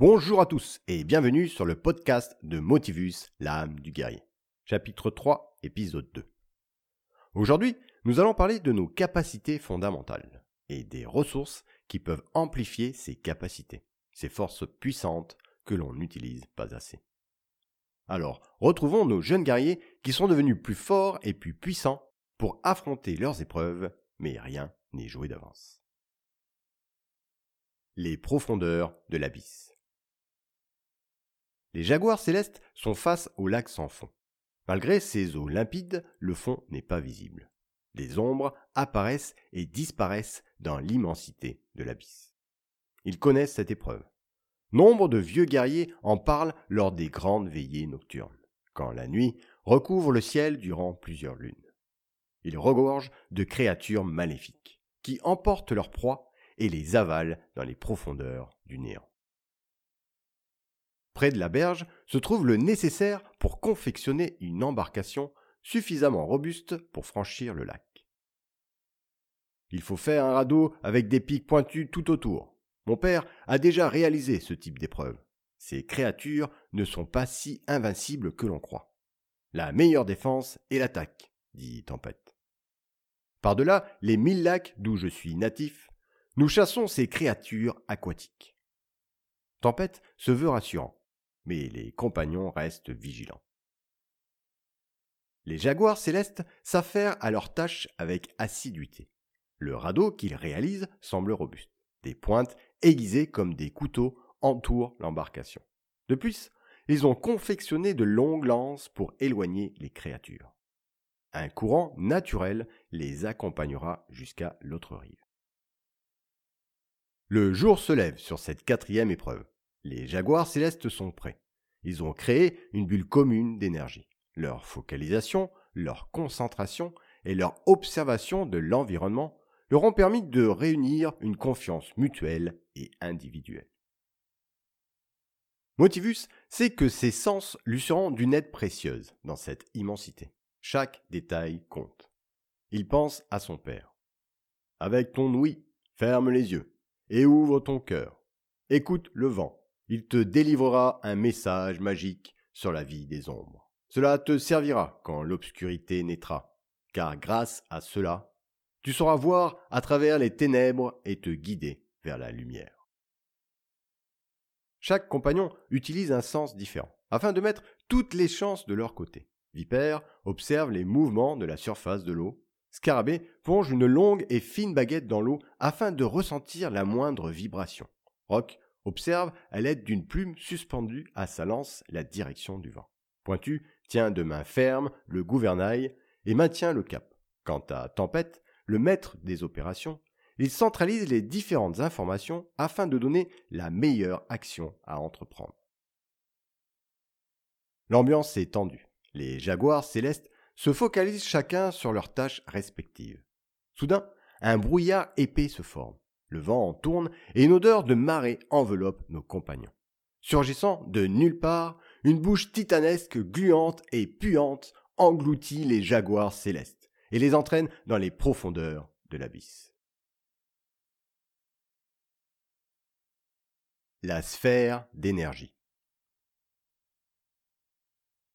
Bonjour à tous et bienvenue sur le podcast de Motivus, l'âme du guerrier. Chapitre 3, épisode 2. Aujourd'hui, nous allons parler de nos capacités fondamentales et des ressources qui peuvent amplifier ces capacités, ces forces puissantes que l'on n'utilise pas assez. Alors, retrouvons nos jeunes guerriers qui sont devenus plus forts et plus puissants pour affronter leurs épreuves, mais rien n'est joué d'avance. Les profondeurs de l'abysse. Les jaguars célestes sont face au lac sans fond. Malgré ces eaux limpides, le fond n'est pas visible. Les ombres apparaissent et disparaissent dans l'immensité de l'abysse. Ils connaissent cette épreuve. Nombre de vieux guerriers en parlent lors des grandes veillées nocturnes, quand la nuit recouvre le ciel durant plusieurs lunes. Ils regorgent de créatures maléfiques, qui emportent leur proie et les avalent dans les profondeurs du néant. Près de la berge se trouve le nécessaire pour confectionner une embarcation suffisamment robuste pour franchir le lac. Il faut faire un radeau avec des pics pointus tout autour. Mon père a déjà réalisé ce type d'épreuve. Ces créatures ne sont pas si invincibles que l'on croit. La meilleure défense est l'attaque, dit Tempête. Par-delà les mille lacs d'où je suis natif, nous chassons ces créatures aquatiques. Tempête se veut rassurant mais les compagnons restent vigilants. Les jaguars célestes s'affairent à leur tâche avec assiduité. Le radeau qu'ils réalisent semble robuste. Des pointes aiguisées comme des couteaux entourent l'embarcation. De plus, ils ont confectionné de longues lances pour éloigner les créatures. Un courant naturel les accompagnera jusqu'à l'autre rive. Le jour se lève sur cette quatrième épreuve. Les jaguars célestes sont prêts. Ils ont créé une bulle commune d'énergie. Leur focalisation, leur concentration et leur observation de l'environnement leur ont permis de réunir une confiance mutuelle et individuelle. Motivus sait que ses sens lui seront d'une aide précieuse dans cette immensité. Chaque détail compte. Il pense à son père. Avec ton ouïe, ferme les yeux et ouvre ton cœur. Écoute le vent, il te délivrera un message magique sur la vie des ombres. Cela te servira quand l'obscurité naîtra, car grâce à cela, tu sauras voir à travers les ténèbres et te guider vers la lumière. Chaque compagnon utilise un sens différent, afin de mettre toutes les chances de leur côté. Vipère observe les mouvements de la surface de l'eau. Scarabée plonge une longue et fine baguette dans l'eau afin de ressentir la moindre vibration. Roc observe à l'aide d'une plume suspendue à sa lance la direction du vent. Pointu tient de main ferme le gouvernail et maintient le cap. Quant à Tempête, le maître des opérations, il centralise les différentes informations afin de donner la meilleure action à entreprendre. L'ambiance est tendue. Les jaguars célestes se focalisent chacun sur leurs tâches respectives. Soudain, un brouillard épais se forme. Le vent en tourne et une odeur de marée enveloppe nos compagnons. Surgissant de nulle part, une bouche titanesque, gluante et puante engloutit les jaguars célestes et les entraîne dans les profondeurs de l'abysse. La sphère d'énergie.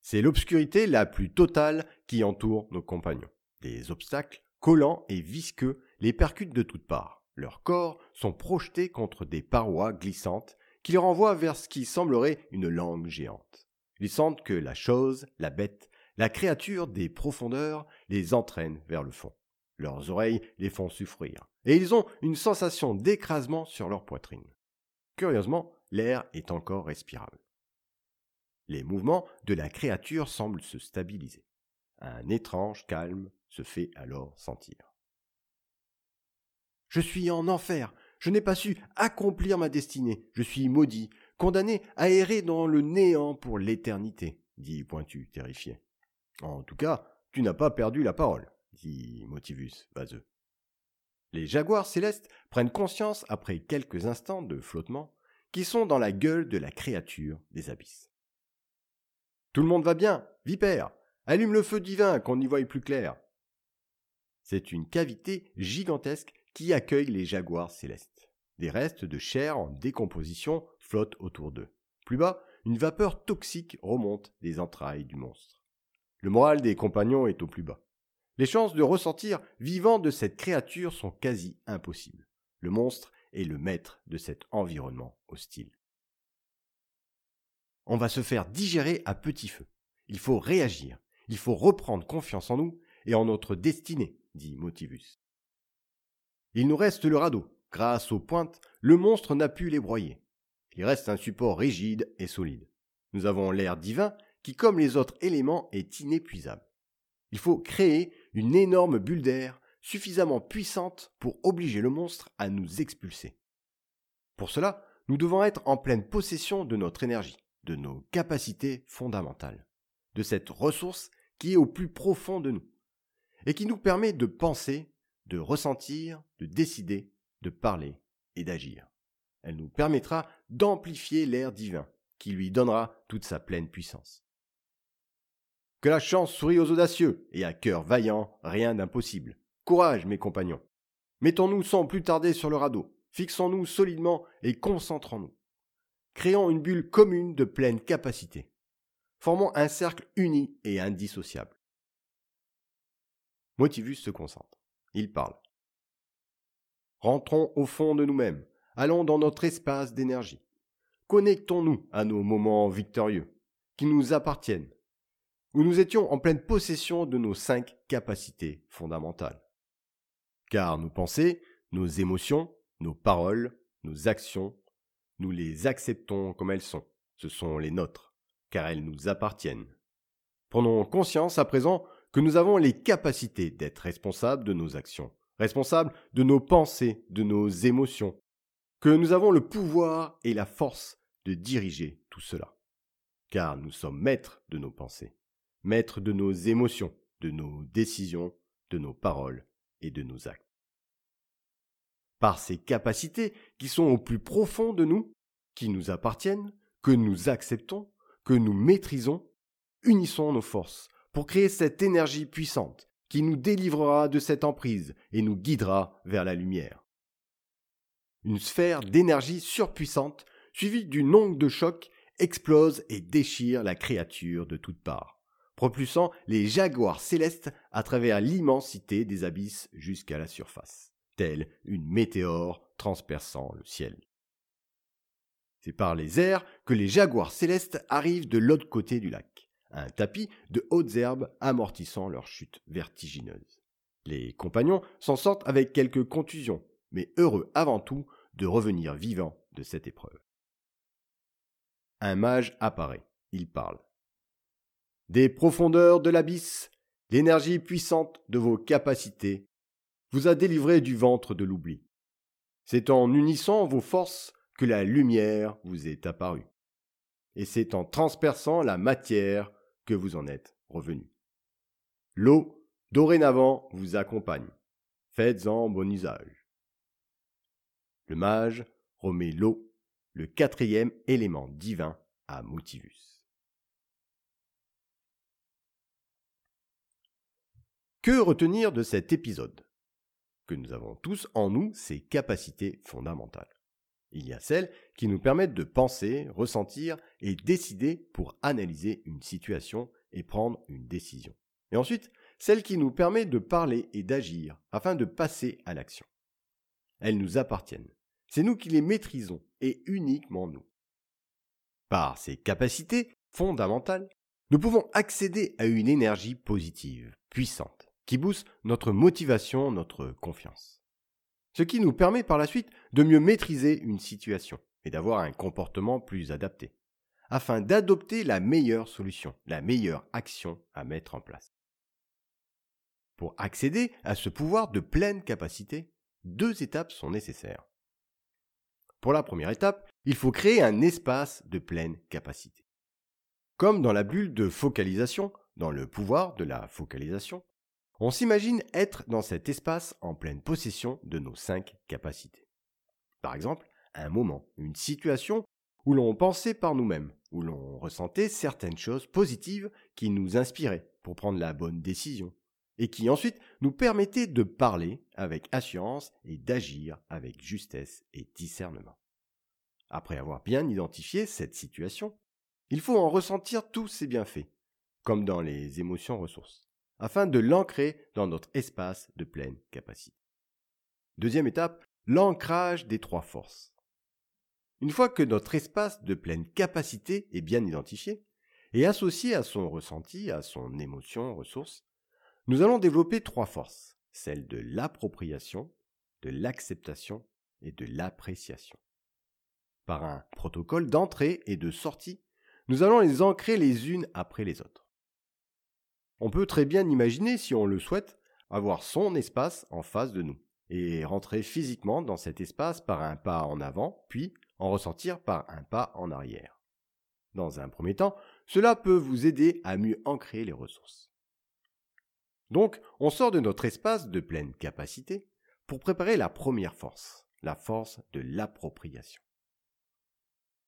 C'est l'obscurité la plus totale qui entoure nos compagnons. Des obstacles collants et visqueux les percutent de toutes parts. Leurs corps sont projetés contre des parois glissantes qui les renvoient vers ce qui semblerait une langue géante. Ils sentent que la chose, la bête, la créature des profondeurs les entraîne vers le fond. Leurs oreilles les font souffrir, et ils ont une sensation d'écrasement sur leur poitrine. Curieusement, l'air est encore respirable. Les mouvements de la créature semblent se stabiliser. Un étrange calme se fait alors sentir. Je suis en enfer. Je n'ai pas su accomplir ma destinée. Je suis maudit, condamné à errer dans le néant pour l'éternité, dit Pointu, terrifié. En tout cas, tu n'as pas perdu la parole, dit Motivus, vaseux. Les jaguars célestes prennent conscience, après quelques instants de flottement, qu'ils sont dans la gueule de la créature des abysses. Tout le monde va bien, vipère, allume le feu divin qu'on y voie plus clair. C'est une cavité gigantesque qui accueille les jaguars célestes. Des restes de chair en décomposition flotte autour d'eux. Plus bas, une vapeur toxique remonte des entrailles du monstre. Le moral des compagnons est au plus bas. Les chances de ressortir vivant de cette créature sont quasi impossibles. Le monstre est le maître de cet environnement hostile. On va se faire digérer à petit feu. Il faut réagir. Il faut reprendre confiance en nous et en notre destinée, dit Motivus. Il nous reste le radeau. Grâce aux pointes, le monstre n'a pu les broyer. Il reste un support rigide et solide. Nous avons l'air divin qui, comme les autres éléments, est inépuisable. Il faut créer une énorme bulle d'air suffisamment puissante pour obliger le monstre à nous expulser. Pour cela, nous devons être en pleine possession de notre énergie, de nos capacités fondamentales, de cette ressource qui est au plus profond de nous, et qui nous permet de penser, de ressentir, de décider, de parler et d'agir. Elle nous permettra d'amplifier l'air divin, qui lui donnera toute sa pleine puissance. Que la chance sourie aux audacieux, et à cœur vaillant, rien d'impossible. Courage, mes compagnons. Mettons-nous sans plus tarder sur le radeau, fixons-nous solidement et concentrons-nous. Créons une bulle commune de pleine capacité. Formons un cercle uni et indissociable. Motivus se concentre. Il parle. Rentrons au fond de nous-mêmes. Allons dans notre espace d'énergie. Connectons-nous à nos moments victorieux, qui nous appartiennent, où nous étions en pleine possession de nos cinq capacités fondamentales. Car nos pensées, nos émotions, nos paroles, nos actions, nous les acceptons comme elles sont. Ce sont les nôtres, car elles nous appartiennent. Prenons conscience à présent que nous avons les capacités d'être responsables de nos actions, responsables de nos pensées, de nos émotions, que nous avons le pouvoir et la force de diriger tout cela. Car nous sommes maîtres de nos pensées, maîtres de nos émotions, de nos décisions, de nos paroles et de nos actes. Par ces capacités qui sont au plus profond de nous, qui nous appartiennent, que nous acceptons, que nous maîtrisons, unissons nos forces pour créer cette énergie puissante qui nous délivrera de cette emprise et nous guidera vers la lumière. Une sphère d'énergie surpuissante, suivie d'une onde de choc, explose et déchire la créature de toutes parts, propulsant les jaguars célestes à travers l'immensité des abysses jusqu'à la surface, telle une météore transperçant le ciel. C'est par les airs que les jaguars célestes arrivent de l'autre côté du lac, un tapis de hautes herbes amortissant leur chute vertigineuse. Les compagnons s'en sortent avec quelques contusions, mais heureux avant tout de revenir vivant de cette épreuve. Un mage apparaît, il parle. Des profondeurs de l'abysse, l'énergie puissante de vos capacités vous a délivré du ventre de l'oubli. C'est en unissant vos forces que la lumière vous est apparue. Et c'est en transperçant la matière que vous en êtes revenu. L'eau, dorénavant, vous accompagne. Faites-en bon usage. Le mage remet l'eau, le quatrième élément divin, à Motivus. Que retenir de cet épisode? Que nous avons tous en nous ces capacités fondamentales. Il y a celles qui nous permettent de penser, ressentir et décider pour analyser une situation et prendre une décision. Et ensuite, celles qui nous permettent de parler et d'agir afin de passer à l'action. Elles nous appartiennent. C'est nous qui les maîtrisons, et uniquement nous. Par ces capacités fondamentales, nous pouvons accéder à une énergie positive, puissante, qui booste notre motivation, notre confiance. Ce qui nous permet par la suite de mieux maîtriser une situation et d'avoir un comportement plus adapté, afin d'adopter la meilleure solution, la meilleure action à mettre en place. Pour accéder à ce pouvoir de pleine capacité, deux étapes sont nécessaires. Pour la première étape, il faut créer un espace de pleine capacité. Comme dans la bulle de focalisation, dans le pouvoir de la focalisation, on s'imagine être dans cet espace en pleine possession de nos cinq capacités. Par exemple, un moment, une situation où l'on pensait par nous-mêmes, où l'on ressentait certaines choses positives qui nous inspiraient pour prendre la bonne décision, et qui ensuite nous permettait de parler avec assurance et d'agir avec justesse et discernement. Après avoir bien identifié cette situation, il faut en ressentir tous ses bienfaits, comme dans les émotions ressources, afin de l'ancrer dans notre espace de pleine capacité. Deuxième étape, l'ancrage des trois forces. Une fois que notre espace de pleine capacité est bien identifié et associé à son ressenti, à son émotion ressource, nous allons développer trois forces, celles de l'appropriation, de l'acceptation et de l'appréciation. Par un protocole d'entrée et de sortie, nous allons les ancrer les unes après les autres. On peut très bien imaginer, si on le souhaite, avoir son espace en face de nous et rentrer physiquement dans cet espace par un pas en avant, puis en ressortir par un pas en arrière. Dans un premier temps, cela peut vous aider à mieux ancrer les ressources. Donc, on sort de notre espace de pleine capacité pour préparer la première force, la force de l'appropriation.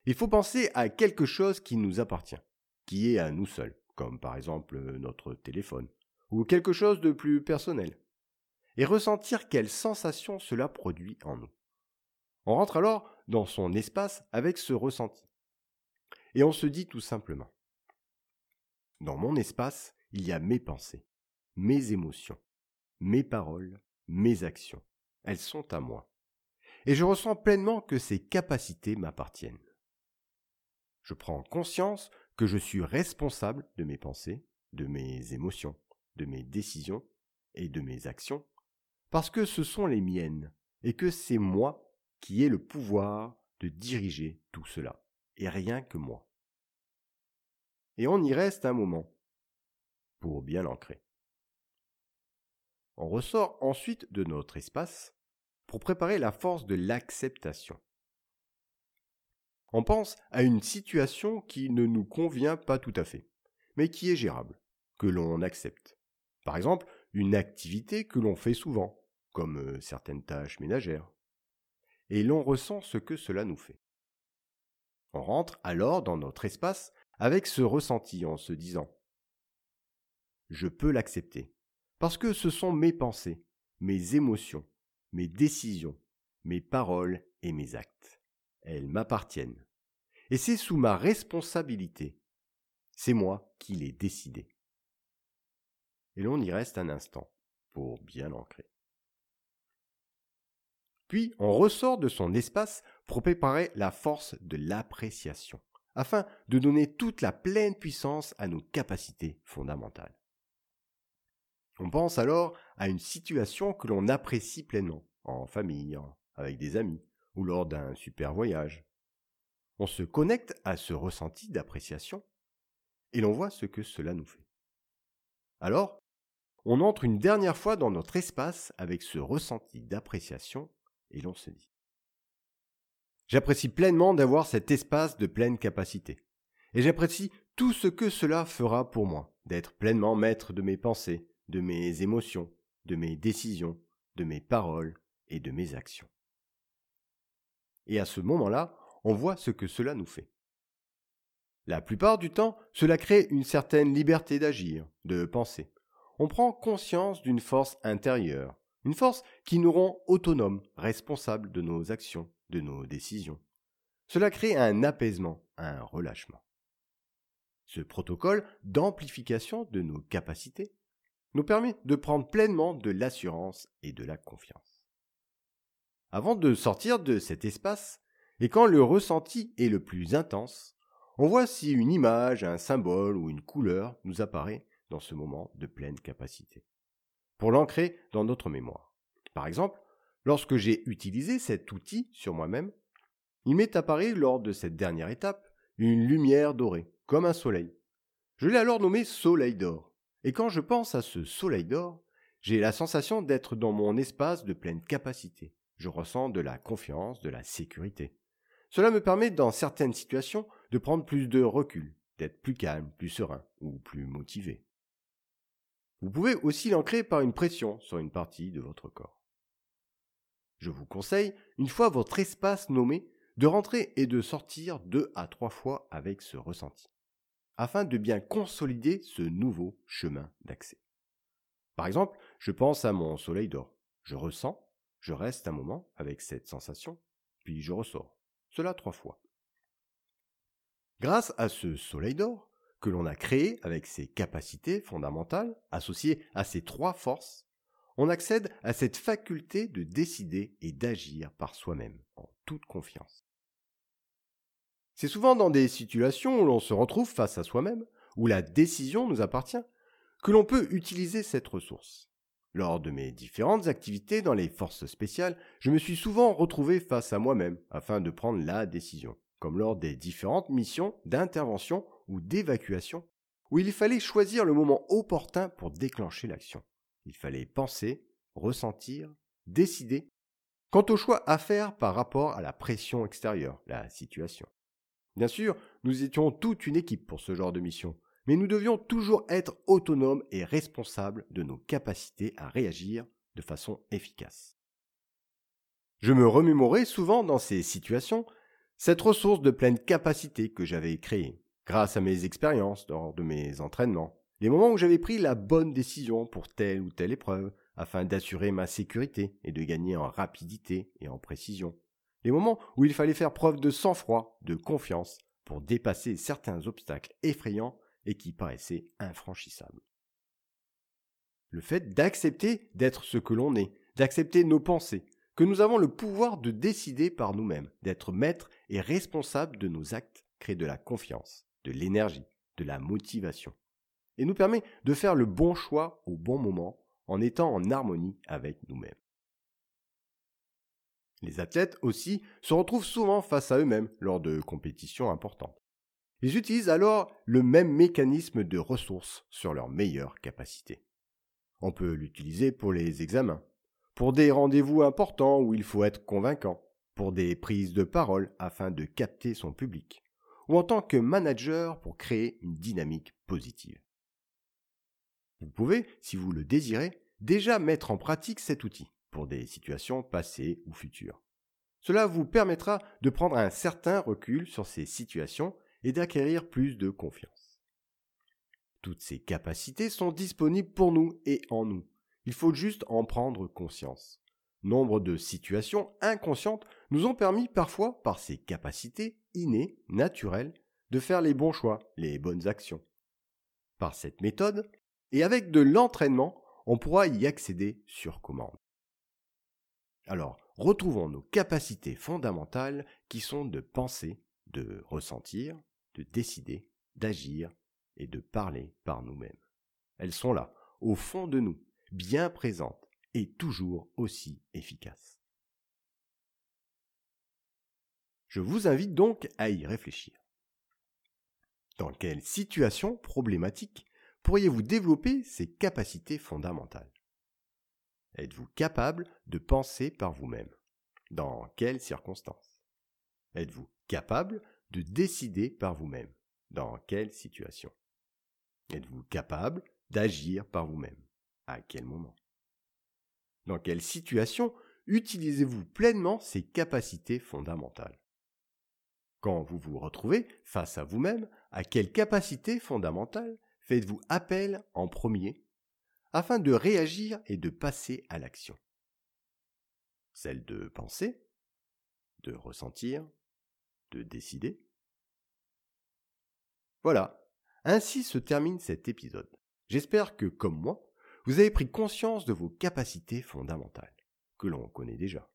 Il faut penser à quelque chose qui nous appartient, qui est à nous seuls, comme par exemple notre téléphone, ou quelque chose de plus personnel, et ressentir quelle sensation cela produit en nous. On rentre alors dans son espace avec ce ressenti. Et on se dit tout simplement, dans mon espace, il y a mes pensées, mes émotions, mes paroles, mes actions. Elles sont à moi. Et je ressens pleinement que ces capacités m'appartiennent. Je prends conscience que je suis responsable de mes pensées, de mes émotions, de mes décisions et de mes actions, parce que ce sont les miennes, et que c'est moi qui ai le pouvoir de diriger tout cela, et rien que moi. Et on y reste un moment, pour bien l'ancrer. On ressort ensuite de notre espace pour préparer la force de l'acceptation. On pense à une situation qui ne nous convient pas tout à fait, mais qui est gérable, que l'on accepte. Par exemple, une activité que l'on fait souvent, comme euh, certaines tâches ménagères et l'on ressent ce que cela nous fait. On rentre alors dans notre espace avec ce ressenti en se disant Je peux l'accepter, parce que ce sont mes pensées, mes émotions, mes décisions, mes paroles et mes actes. Elles m'appartiennent. Et c'est sous ma responsabilité. C'est moi qui l'ai décidé. Et l'on y reste un instant pour bien l'ancrer. Puis on ressort de son espace pour préparer la force de l'appréciation, afin de donner toute la pleine puissance à nos capacités fondamentales. On pense alors à une situation que l'on apprécie pleinement, en famille, avec des amis, ou lors d'un super voyage. On se connecte à ce ressenti d'appréciation, et l'on voit ce que cela nous fait. Alors, on entre une dernière fois dans notre espace avec ce ressenti d'appréciation et l'on se dit. J'apprécie pleinement d'avoir cet espace de pleine capacité. Et j'apprécie tout ce que cela fera pour moi, d'être pleinement maître de mes pensées, de mes émotions, de mes décisions, de mes paroles et de mes actions. Et à ce moment-là, on voit ce que cela nous fait. La plupart du temps, cela crée une certaine liberté d'agir, de penser. On prend conscience d'une force intérieure, une force qui nous rend autonomes, responsables de nos actions, de nos décisions. Cela crée un apaisement, un relâchement. Ce protocole d'amplification de nos capacités nous permet de prendre pleinement de l'assurance et de la confiance. Avant de sortir de cet espace, et quand le ressenti est le plus intense, on voit si une image, un symbole ou une couleur nous apparaît dans ce moment de pleine capacité pour l'ancrer dans notre mémoire. Par exemple, lorsque j'ai utilisé cet outil sur moi-même, il m'est apparu lors de cette dernière étape une lumière dorée, comme un soleil. Je l'ai alors nommé soleil d'or. Et quand je pense à ce soleil d'or, j'ai la sensation d'être dans mon espace de pleine capacité. Je ressens de la confiance, de la sécurité. Cela me permet dans certaines situations de prendre plus de recul, d'être plus calme, plus serein ou plus motivé. Vous pouvez aussi l'ancrer par une pression sur une partie de votre corps. Je vous conseille, une fois votre espace nommé, de rentrer et de sortir deux à trois fois avec ce ressenti, afin de bien consolider ce nouveau chemin d'accès. Par exemple, je pense à mon soleil d'or. Je ressens, je reste un moment avec cette sensation, puis je ressors. cela trois fois. Grâce à ce soleil d'or, que l'on a créé avec ses capacités fondamentales, associées à ces trois forces, on accède à cette faculté de décider et d'agir par soi-même, en toute confiance. C'est souvent dans des situations où l'on se retrouve face à soi-même, où la décision nous appartient, que l'on peut utiliser cette ressource. Lors de mes différentes activités dans les forces spéciales, je me suis souvent retrouvé face à moi-même afin de prendre la décision, comme lors des différentes missions d'intervention ou d'évacuation, où il fallait choisir le moment opportun pour déclencher l'action. Il fallait penser, ressentir, décider, quant au choix à faire par rapport à la pression extérieure, la situation. Bien sûr, nous étions toute une équipe pour ce genre de mission, mais nous devions toujours être autonomes et responsables de nos capacités à réagir de façon efficace. Je me remémorais souvent dans ces situations cette ressource de pleine capacité que j'avais créée, grâce à mes expériences lors de mes entraînements, les moments où j'avais pris la bonne décision pour telle ou telle épreuve, afin d'assurer ma sécurité et de gagner en rapidité et en précision, les moments où il fallait faire preuve de sang-froid, de confiance, pour dépasser certains obstacles effrayants et qui paraissaient infranchissables. Le fait d'accepter d'être ce que l'on est, d'accepter nos pensées, que nous avons le pouvoir de décider par nous-mêmes, d'être maîtres et responsables de nos actes, crée de la confiance, de l'énergie, de la motivation, et nous permet de faire le bon choix au bon moment en étant en harmonie avec nous-mêmes. Les athlètes aussi se retrouvent souvent face à eux-mêmes lors de compétitions importantes. Ils utilisent alors le même mécanisme de ressources sur leurs meilleures capacités. On peut l'utiliser pour les examens, pour des rendez-vous importants où il faut être convaincant, pour des prises de parole afin de capter son public, ou en tant que manager pour créer une dynamique positive. Vous pouvez, si vous le désirez, déjà mettre en pratique cet outil pour des situations passées ou futures. Cela vous permettra de prendre un certain recul sur ces situations et d'acquérir plus de confiance. Toutes ces capacités sont disponibles pour nous et en nous. Il faut juste en prendre conscience. Nombre de situations inconscientes nous ont permis parfois, par ces capacités innées, naturelles, de faire les bons choix, les bonnes actions. Par cette méthode, et avec de l'entraînement, on pourra y accéder sur commande. Alors, retrouvons nos capacités fondamentales qui sont de penser, de ressentir, de décider, d'agir et de parler par nous-mêmes. Elles sont là, au fond de nous, bien présentes et toujours aussi efficaces. Je vous invite donc à y réfléchir. Dans quelle situation problématique pourriez-vous développer ces capacités fondamentales? Êtes-vous capable de penser par vous-même? Dans quelles circonstances? Êtes-vous capable de décider par vous-même Dans quelle situation. Êtes-vous capable d'agir par vous-même? À quel moment? Dans quelle situation utilisez-vous pleinement ces capacités fondamentales? Quand vous vous retrouvez face à vous-même, à quelle capacité fondamentale faites-vous appel en premier afin de réagir et de passer à l'action? Celle de penser, de ressentir, de décider. Voilà, ainsi se termine cet épisode. J'espère que, comme moi, vous avez pris conscience de vos capacités fondamentales, que l'on connaît déjà,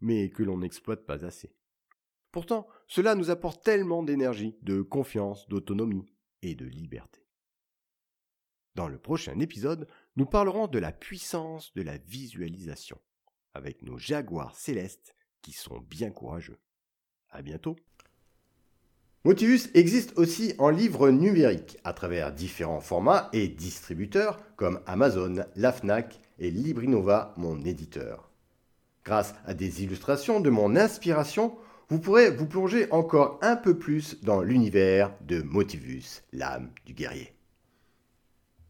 mais que l'on n'exploite pas assez. Pourtant, cela nous apporte tellement d'énergie, de confiance, d'autonomie et de liberté. Dans le prochain épisode, nous parlerons de la puissance de la visualisation, avec nos jaguars célestes qui sont bien courageux. Bientôt. Motivus existe aussi en livre numérique à travers différents formats et distributeurs comme Amazon, la Fnac et Librinova, mon éditeur. Grâce à des illustrations de mon inspiration, vous pourrez vous plonger encore un peu plus dans l'univers de Motivus, l'âme du guerrier.